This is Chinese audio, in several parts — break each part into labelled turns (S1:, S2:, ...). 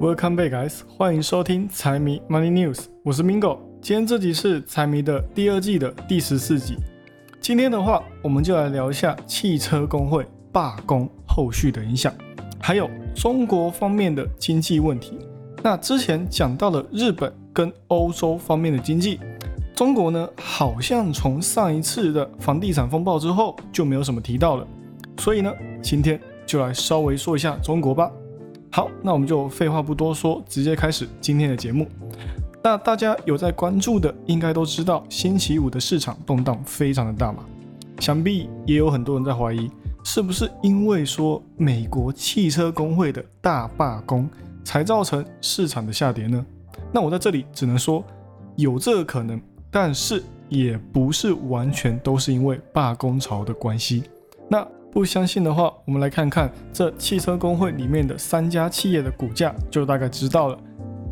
S1: Welcome back, guys！欢迎收听财迷 Money News，我是 Mingo。今天这集是财迷的第二季的第十四集。今天的话，我们就来聊一下汽车工会罢工后续的影响，还有中国方面的经济问题。那之前讲到了日本跟欧洲方面的经济，中国呢好像从上一次的房地产风暴之后就没有什么提到了，所以呢，今天就来稍微说一下中国吧。好，那我们就废话不多说，直接开始今天的节目。那大家有在关注的，应该都知道星期五的市场动荡非常的大嘛。想必也有很多人在怀疑，是不是因为说美国汽车工会的大罢工，才造成市场的下跌呢？那我在这里只能说有这个可能，但是也不是完全都是因为罢工潮的关系。那不相信的话，我们来看看这汽车工会里面的三家企业的股价，就大概知道了。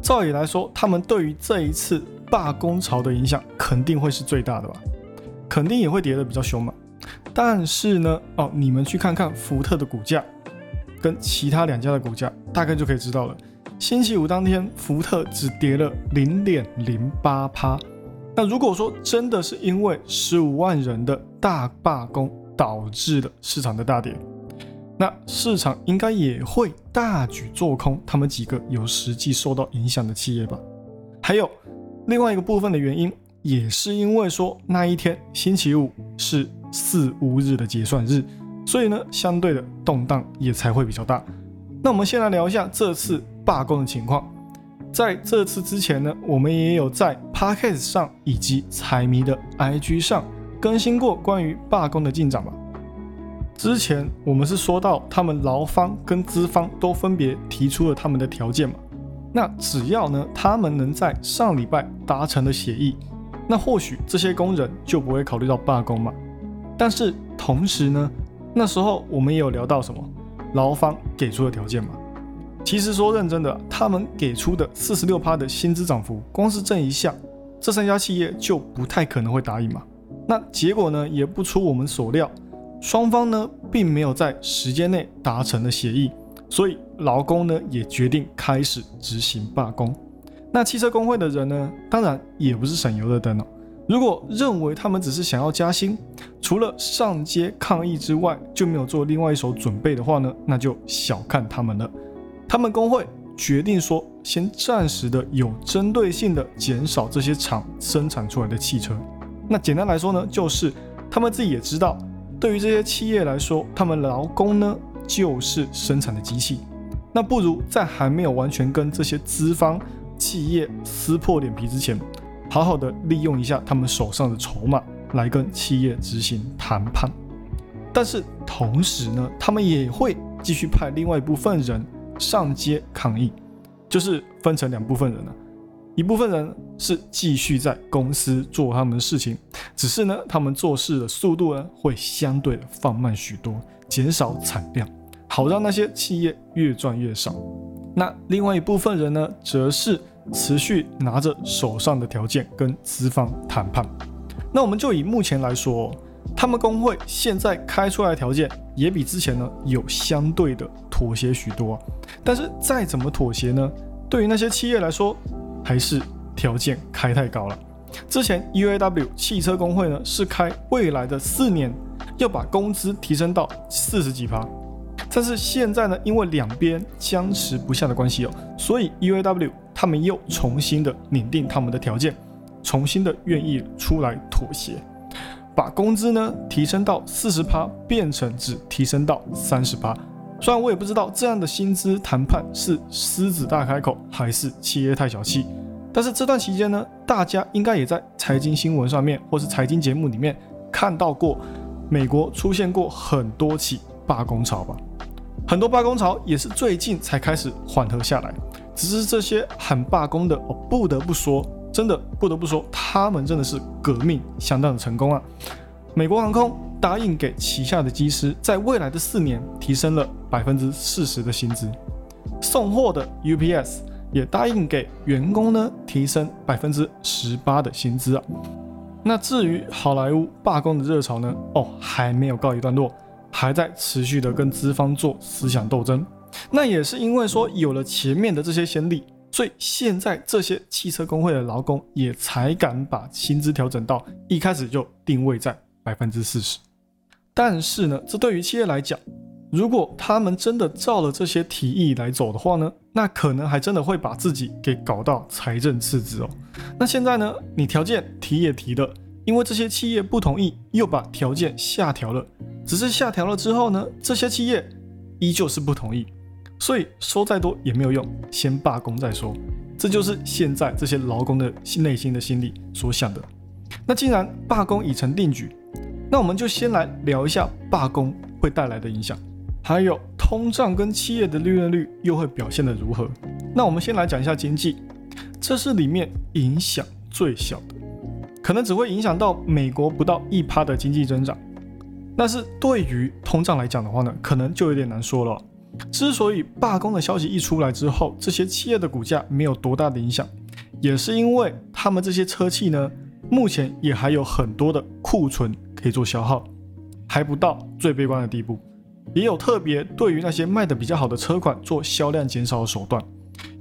S1: 照理来说，他们对于这一次罢工潮的影响肯定会是最大的吧？肯定也会跌得比较凶嘛。但是呢，哦，你们去看看福特的股价，跟其他两家的股价，大概就可以知道了。星期五当天，福特只跌了零点零八趴。那如果说真的是因为十五万人的大罢工，导致了市场的大跌，那市场应该也会大举做空他们几个有实际受到影响的企业吧？还有另外一个部分的原因，也是因为说那一天星期五是四五日的结算日，所以呢，相对的动荡也才会比较大。那我们先来聊一下这次罢工的情况。在这次之前呢，我们也有在 Podcast 上以及财迷的 IG 上。更新过关于罢工的进展吧。之前我们是说到，他们劳方跟资方都分别提出了他们的条件嘛。那只要呢，他们能在上礼拜达成了协议，那或许这些工人就不会考虑到罢工嘛。但是同时呢，那时候我们也有聊到什么，劳方给出的条件嘛。其实说认真的，他们给出的四十六趴的薪资涨幅，光是这一项，这三家企业就不太可能会答应嘛。那结果呢，也不出我们所料，双方呢并没有在时间内达成了协议，所以劳工呢也决定开始执行罢工。那汽车工会的人呢，当然也不是省油的灯哦。如果认为他们只是想要加薪，除了上街抗议之外，就没有做另外一手准备的话呢，那就小看他们了。他们工会决定说，先暂时的有针对性的减少这些厂生产出来的汽车。那简单来说呢，就是他们自己也知道，对于这些企业来说，他们劳工呢就是生产的机器。那不如在还没有完全跟这些资方企业撕破脸皮之前，好好的利用一下他们手上的筹码来跟企业执行谈判。但是同时呢，他们也会继续派另外一部分人上街抗议，就是分成两部分人了。一部分人是继续在公司做他们的事情，只是呢，他们做事的速度呢会相对的放慢许多，减少产量，好让那些企业越赚越少。那另外一部分人呢，则是持续拿着手上的条件跟资方谈判。那我们就以目前来说，他们工会现在开出来的条件也比之前呢有相对的妥协许多。但是再怎么妥协呢，对于那些企业来说，还是条件开太高了。之前 UAW 汽车工会呢是开未来的四年要把工资提升到四十几趴，但是现在呢因为两边僵持不下的关系哦，所以 UAW 他们又重新的拟定他们的条件，重新的愿意出来妥协，把工资呢提升到四十趴，变成只提升到三十趴。虽然我也不知道这样的薪资谈判是狮子大开口还是企业太小气，但是这段期间呢，大家应该也在财经新闻上面或是财经节目里面看到过，美国出现过很多起罢工潮吧？很多罢工潮也是最近才开始缓和下来，只是这些喊罢工的，我不得不说，真的不得不说，他们真的是革命相当的成功啊！美国航空。答应给旗下的机师在未来的四年提升了百分之四十的薪资，送货的 UPS 也答应给员工呢提升百分之十八的薪资啊。那至于好莱坞罢工的热潮呢？哦，还没有告一段落，还在持续的跟资方做思想斗争。那也是因为说有了前面的这些先例，所以现在这些汽车工会的劳工也才敢把薪资调整到一开始就定位在百分之四十。但是呢，这对于企业来讲，如果他们真的照了这些提议来走的话呢，那可能还真的会把自己给搞到财政赤字哦。那现在呢，你条件提也提了，因为这些企业不同意，又把条件下调了。只是下调了之后呢，这些企业依旧是不同意，所以说再多也没有用，先罢工再说。这就是现在这些劳工的内心的心理所想的。那既然罢工已成定局，那我们就先来聊一下罢工会带来的影响。还有通胀跟企业的利润率又会表现得如何？那我们先来讲一下经济，这是里面影响最小的，可能只会影响到美国不到一趴的经济增长。但是对于通胀来讲的话呢，可能就有点难说了。之所以罢工的消息一出来之后，这些企业的股价没有多大的影响，也是因为他们这些车企呢，目前也还有很多的库存可以做消耗，还不到最悲观的地步。也有特别对于那些卖的比较好的车款做销量减少的手段，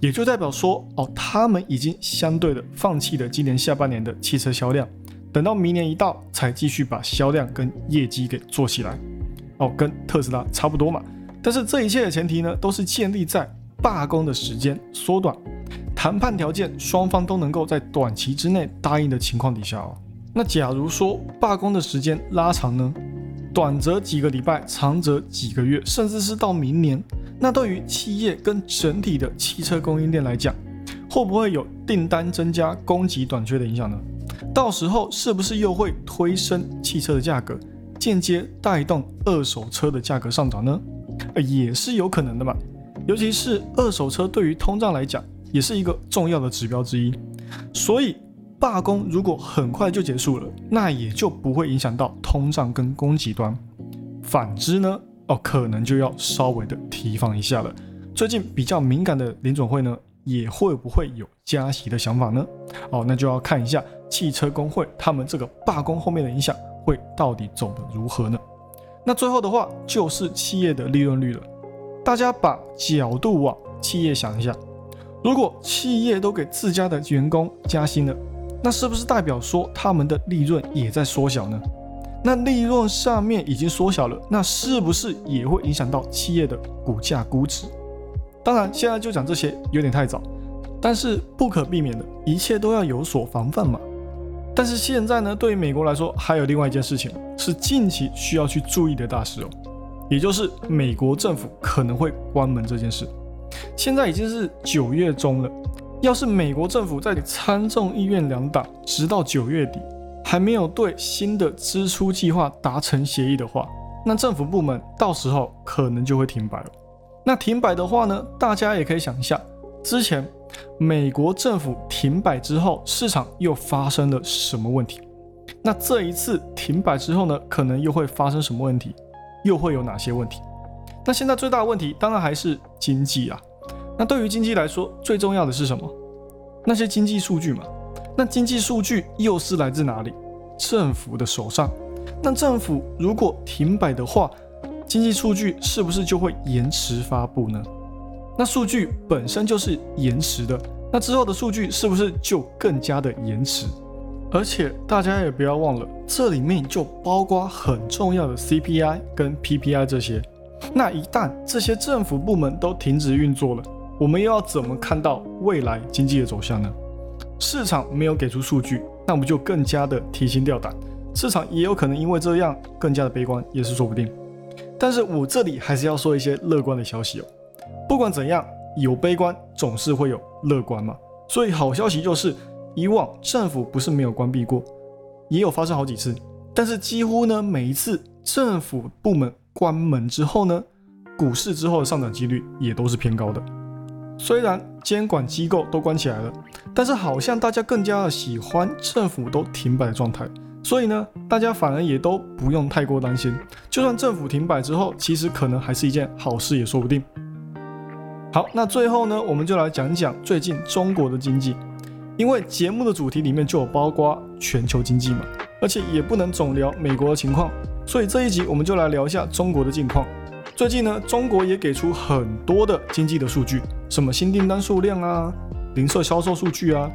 S1: 也就代表说，哦，他们已经相对的放弃了今年下半年的汽车销量，等到明年一到才继续把销量跟业绩给做起来，哦，跟特斯拉差不多嘛。但是这一切的前提呢，都是建立在罢工的时间缩短，谈判条件双方都能够在短期之内答应的情况底下哦。那假如说罢工的时间拉长呢？短则几个礼拜，长则几个月，甚至是到明年，那对于企业跟整体的汽车供应链来讲，会不会有订单增加、供给短缺的影响呢？到时候是不是又会推升汽车的价格，间接带动二手车的价格上涨呢？呃，也是有可能的嘛。尤其是二手车对于通胀来讲，也是一个重要的指标之一，所以。罢工如果很快就结束了，那也就不会影响到通胀跟供给端。反之呢，哦，可能就要稍微的提防一下了。最近比较敏感的联总会呢，也会不会有加息的想法呢？哦，那就要看一下汽车工会他们这个罢工后面的影响会到底走得如何呢？那最后的话就是企业的利润率了。大家把角度往企业想一下，如果企业都给自家的员工加薪了。那是不是代表说他们的利润也在缩小呢？那利润上面已经缩小了，那是不是也会影响到企业的股价估值？当然，现在就讲这些有点太早，但是不可避免的，一切都要有所防范嘛。但是现在呢，对于美国来说，还有另外一件事情是近期需要去注意的大事哦，也就是美国政府可能会关门这件事。现在已经是九月中了。要是美国政府在参众议院两党直到九月底还没有对新的支出计划达成协议的话，那政府部门到时候可能就会停摆了。那停摆的话呢，大家也可以想一下，之前美国政府停摆之后，市场又发生了什么问题？那这一次停摆之后呢，可能又会发生什么问题？又会有哪些问题？那现在最大的问题当然还是经济啊。那对于经济来说，最重要的是什么？那些经济数据嘛。那经济数据又是来自哪里？政府的手上。那政府如果停摆的话，经济数据是不是就会延迟发布呢？那数据本身就是延迟的，那之后的数据是不是就更加的延迟？而且大家也不要忘了，这里面就包括很重要的 CPI 跟 PPI 这些。那一旦这些政府部门都停止运作了，我们又要怎么看到未来经济的走向呢？市场没有给出数据，那我们就更加的提心吊胆？市场也有可能因为这样更加的悲观，也是说不定。但是我这里还是要说一些乐观的消息哦。不管怎样，有悲观总是会有乐观嘛。所以好消息就是，以往政府不是没有关闭过，也有发生好几次。但是几乎呢，每一次政府部门关门之后呢，股市之后的上涨几率也都是偏高的。虽然监管机构都关起来了，但是好像大家更加的喜欢政府都停摆的状态，所以呢，大家反而也都不用太过担心。就算政府停摆之后，其实可能还是一件好事，也说不定。好，那最后呢，我们就来讲讲最近中国的经济，因为节目的主题里面就有包括全球经济嘛，而且也不能总聊美国的情况，所以这一集我们就来聊一下中国的近况。最近呢，中国也给出很多的经济的数据，什么新订单数量啊、零售销售数据啊、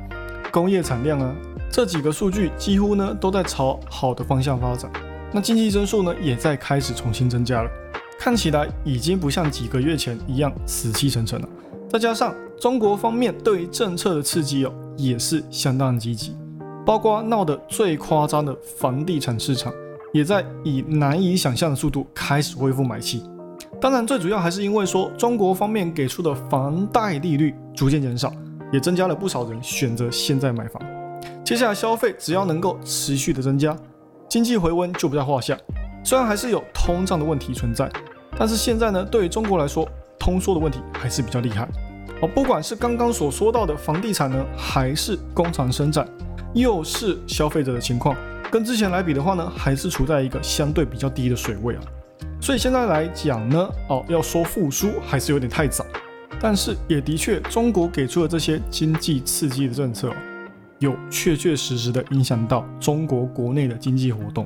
S1: 工业产量啊，这几个数据几乎呢都在朝好的方向发展。那经济增速呢也在开始重新增加了，看起来已经不像几个月前一样死气沉沉了。再加上中国方面对于政策的刺激哦，也是相当积极，包括闹得最夸张的房地产市场，也在以难以想象的速度开始恢复买气。当然，最主要还是因为说中国方面给出的房贷利率逐渐减少，也增加了不少人选择现在买房。接下来消费只要能够持续的增加，经济回温就不在话下。虽然还是有通胀的问题存在，但是现在呢，对于中国来说，通缩的问题还是比较厉害。哦，不管是刚刚所说到的房地产呢，还是工厂生产，又是消费者的情况，跟之前来比的话呢，还是处在一个相对比较低的水位啊。所以现在来讲呢，哦，要说复苏还是有点太早，但是也的确，中国给出的这些经济刺激的政策，有确确实实的影响到中国国内的经济活动。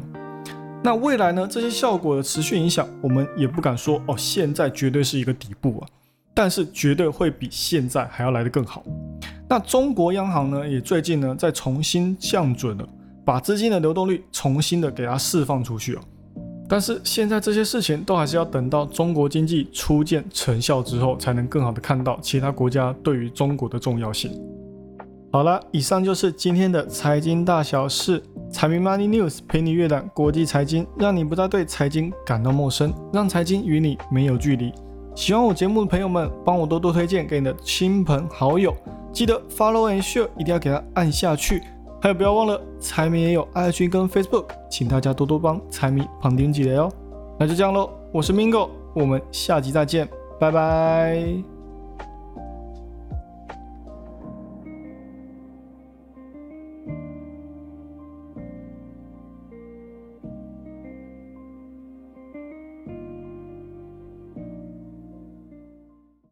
S1: 那未来呢，这些效果的持续影响，我们也不敢说哦，现在绝对是一个底部啊，但是绝对会比现在还要来得更好。那中国央行呢，也最近呢在重新降准了，把资金的流动率重新的给它释放出去哦。但是现在这些事情都还是要等到中国经济初见成效之后，才能更好的看到其他国家对于中国的重要性。好了，以上就是今天的财经大小事，财迷 Money News 陪你阅览国际财经，让你不再对财经感到陌生，让财经与你没有距离。喜欢我节目的朋友们，帮我多多推荐给你的亲朋好友，记得 Follow and Share，一定要给它按下去。还有，不要忘了，财迷也有 IG 跟 Facebook，请大家多多帮财迷旁听几雷哦。那就这样喽，我是 Mingo，我们下集再见，拜拜。